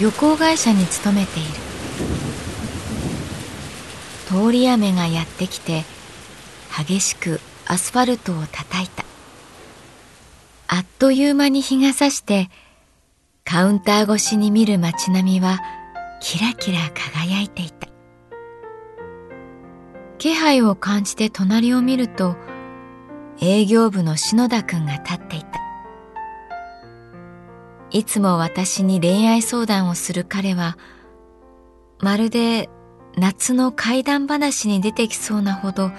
旅行会社に勤めている。通り雨がやってきて激しくアスファルトを叩いた。あっという間に日が差してカウンター越しに見る街並みはキラキラ輝いていた。気配を感じて隣を見ると営業部の篠田くんが立っていた。いつも私に恋愛相談をする彼は、まるで夏の怪談話に出てきそうなほど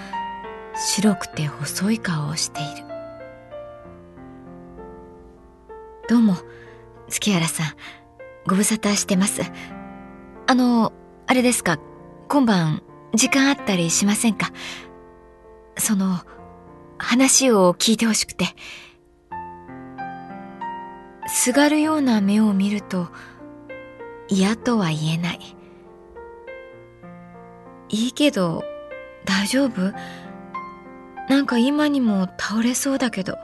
白くて細い顔をしている。どうも、月原さん、ご無沙汰してます。あの、あれですか、今晩時間あったりしませんか？その、話を聞いてほしくて。すがるような目を見ると嫌とは言えない。いいけど大丈夫？なんか今にも倒れそうだけど。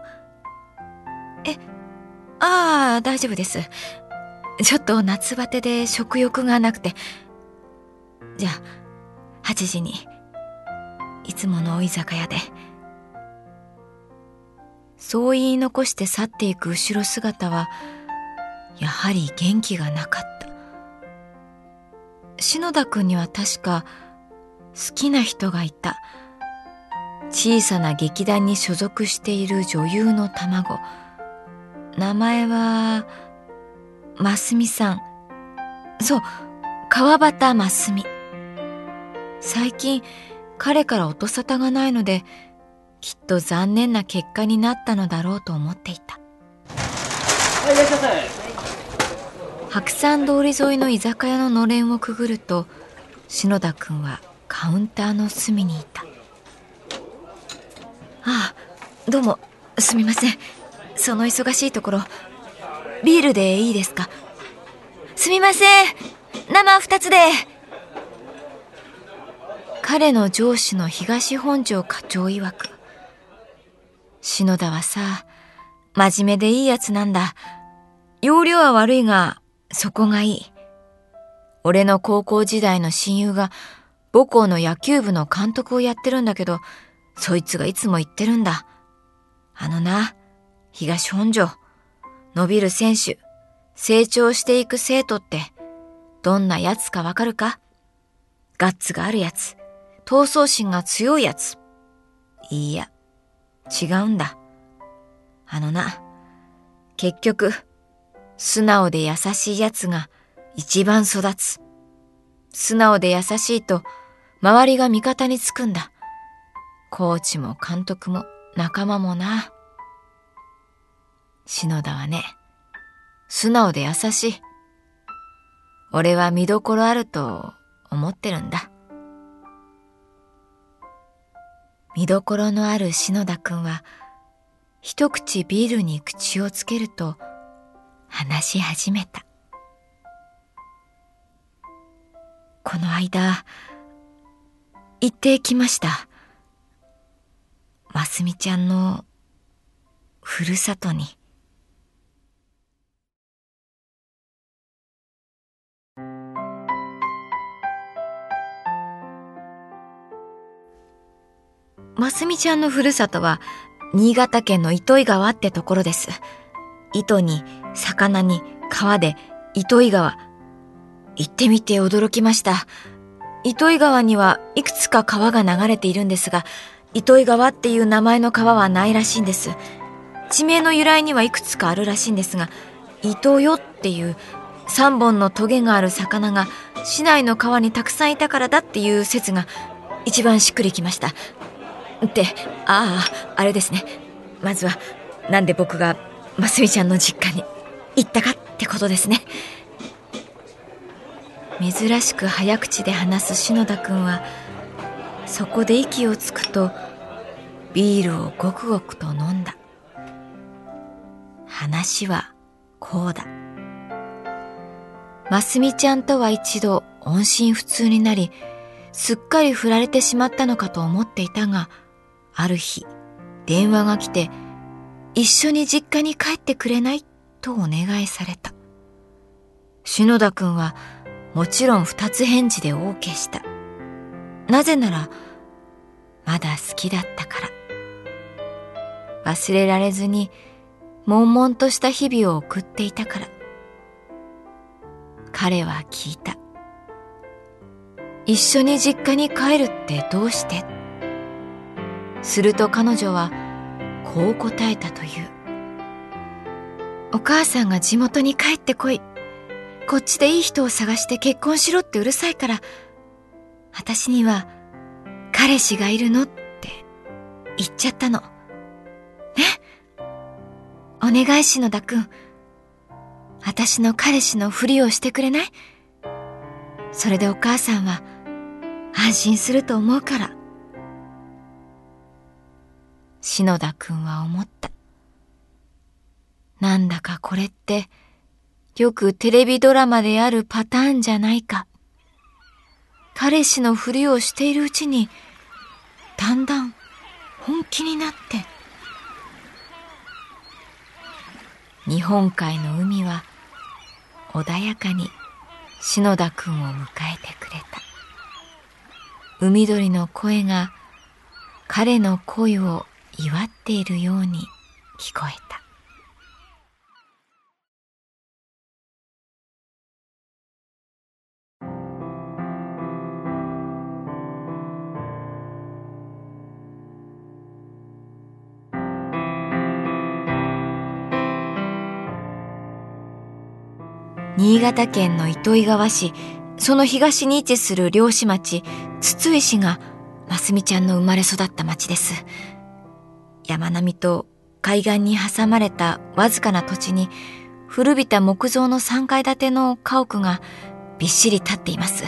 えああ大丈夫です。ちょっと夏バテで食欲がなくて。じゃあ8時にいつもの居酒屋で。そう言い残して去っていく後ろ姿はやはり元気がなかった。篠田君には確か好きな人がいた。小さな劇団に所属している女優の卵。名前はますみさん。そう川端ますみ最近彼から音沙汰がないのできっと残念な結果になったのだろうと思っていた。はい、いらっしゃいませ。白山通り沿いの居酒屋ののれんをくぐると、篠田君はカウンターの隅にいた。ああ、どうも、すみません。その忙しいところ、ビールでいいですか？すみません。生二つで。彼の上司の東本庄課長曰く、篠田はさ、真面目でいいやつなんだ。容量は悪いが、そこがいい。俺の高校時代の親友が母校の野球部の監督をやってるんだけど、そいつがいつも言ってるんだ。あのな、東本庄、伸びる選手、成長していく生徒って、どんなやつかわかるか？ガッツがあるやつ、闘争心が強いやつ。いいや、違うんだ。あのな、結局、素直で優しい奴が一番育つ。素直で優しいと、周りが味方につくんだ。コーチも監督も仲間もな。篠田はね、素直で優しい。俺は見どころあると思ってるんだ。見どころのある篠田くんは、一口ビールに口をつけると、話し始めた。この間、行ってきました。ますみちゃんのふるさとに。ますみちゃんのふるさとは新潟県の糸魚川ってところです。糸に魚に川で糸魚川。行ってみて驚きました。糸魚川にはいくつか川が流れているんですが、糸魚川っていう名前の川はないらしいんです。地名の由来にはいくつかあるらしいんですが、糸魚っていう3本のトゲがある魚が市内の川にたくさんいたからだっていう説が一番しっくりきました。って、ああ、あれですね。まずは、なんで僕がますみちゃんの実家に行ったかってことですね。珍しく早口で話す篠田君はそこで息をつくとビールをごくごくと飲んだ話はこうだますみちゃんとは一度音信不通になりすっかり振られてしまったのかと思っていたがある日電話が来て一緒に実家に帰ってくれない？とお願いされた篠田君はもちろん二つ返事で OK した。なぜなら、まだ好きだったから。忘れられずに、悶々とした日々を送っていたから。彼は聞いた。一緒に実家に帰るってどうして？すると彼女はこう答えたという。お母さんが地元に帰ってこい。こっちでいい人を探して結婚しろってうるさいから、私には彼氏がいるのって言っちゃったの。ね？お願い篠田くん。私の彼氏のふりをしてくれない？それでお母さんは安心すると思うから。篠田くんは思った。なんだかこれってよくテレビドラマであるパターンじゃないか。彼氏のふりをしているうちに、だんだん本気になって。日本海の海は穏やかに篠田くんを迎えてくれた。海鳥の声が彼の恋を祝っているように聞こえた。新潟県の糸魚川市、その東に位置する漁師町、筒井市が、ますみちゃんの生まれ育った町です。山並みと海岸に挟まれたわずかな土地に、古びた木造の3階建ての家屋がびっしり立っています。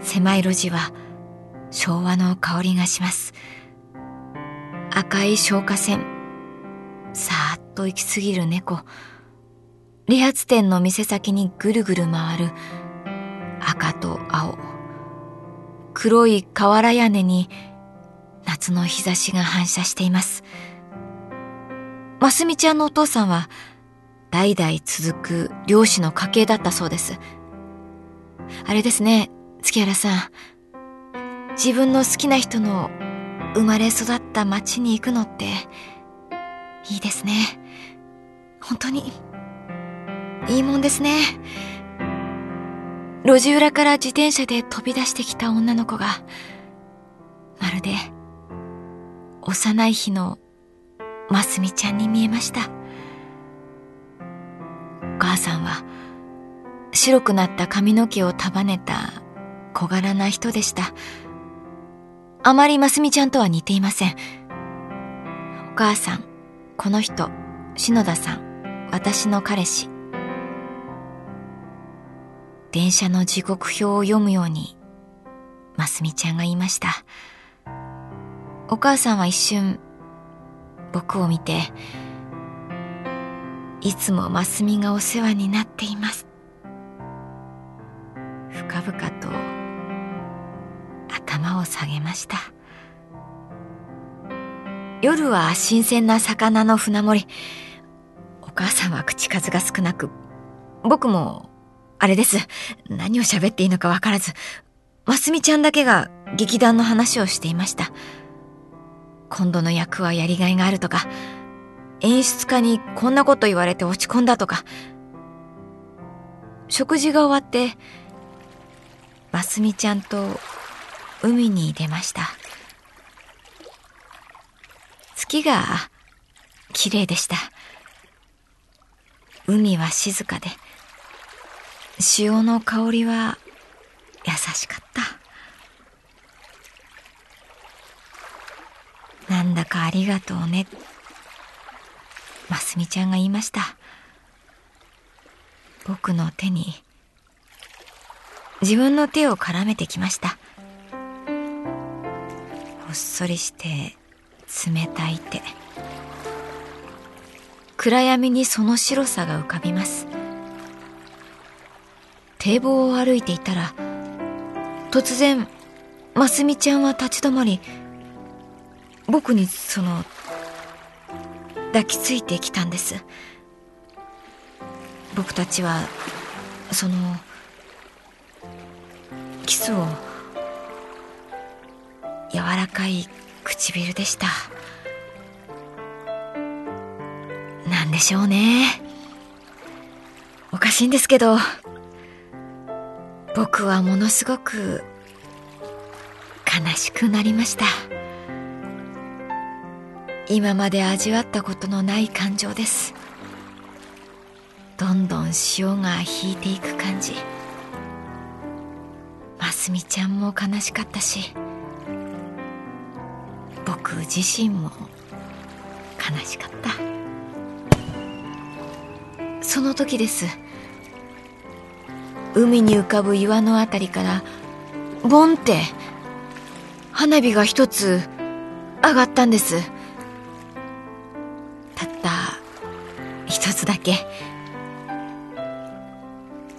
狭い路地は昭和の香りがします。赤い消火栓、さーっと行き過ぎる猫、理髪店の店先にぐるぐる回る赤と青。黒い瓦屋根に夏の日差しが反射しています。ますみちゃんのお父さんは代々続く漁師の家系だったそうです。あれですね、月原さん。自分の好きな人の生まれ育った町に行くのっていいですね。本当にいいもんですね。路地裏から自転車で飛び出してきた女の子が、まるで、幼い日のますみちゃんに見えました。お母さんは、白くなった髪の毛を束ねた小柄な人でした。あまりますみちゃんとは似ていません。お母さん、この人、篠田さん、私の彼氏。電車の時刻表を読むように、ますみちゃんが言いました。お母さんは一瞬、僕を見て、いつもマスミがお世話になっています。深々と頭を下げました。夜は新鮮な魚の船盛り。お母さんは口数が少なく僕もあれです。何を喋っていいのかわからずますみちゃんだけが劇団の話をしていました。今度の役はやりがいがあるとか演出家にこんなこと言われて落ち込んだとか。食事が終わってますみちゃんと海に出ました。月が綺麗でした。海は静かで潮の香りは優しかった。なんだかありがとうね。ますみちゃんが言いました。僕の手に自分の手を絡めてきました。ほっそりして冷たい手。暗闇にその白さが浮かびます。堤防を歩いていたら突然ますみちゃんは立ち止まり僕にその抱きついてきたんです。僕たちはそのキスを柔らかい唇でした。なんでしょうね。おかしいんですけど僕はものすごく悲しくなりました。今まで味わったことのない感情です。どんどん潮が引いていく感じ。ますみちゃんも悲しかったし僕自身も悲しかった。その時です。海に浮かぶ岩のあたりからボンって花火が一つ上がったんです。つだけ。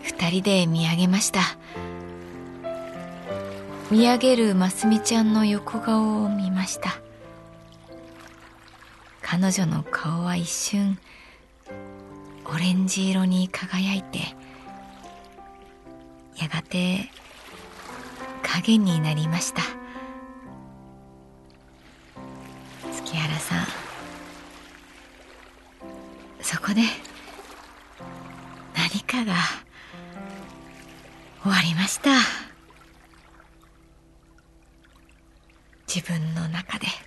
二人で見上げました。見上げるますみちゃんの横顔を見ました。彼女の顔は一瞬オレンジ色に輝いてやがて影になりました。何かが終わりました。自分の中で。